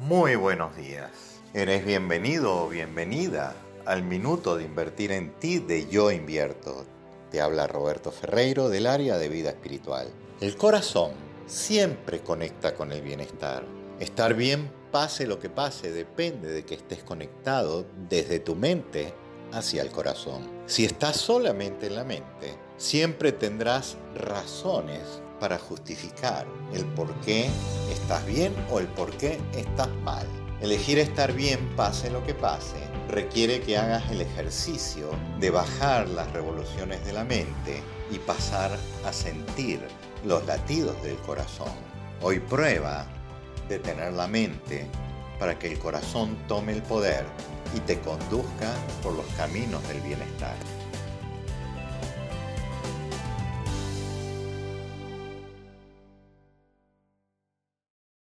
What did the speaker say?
Muy buenos días. Eres bienvenido o bienvenida al minuto de invertir en ti de Yo Invierto. Te habla Roberto Ferreiro del área de vida espiritual. El corazón siempre conecta con el bienestar. Estar bien, pase lo que pase, depende de que estés conectado desde tu mente hacia el corazón. Si estás solamente en la mente, siempre tendrás razones para justificar el por qué estás bien o el por qué estás mal. Elegir estar bien pase lo que pase requiere que hagas el ejercicio de bajar las revoluciones de la mente y pasar a sentir los latidos del corazón. Hoy prueba de tener la mente para que el corazón tome el poder y te conduzca por los caminos del bienestar.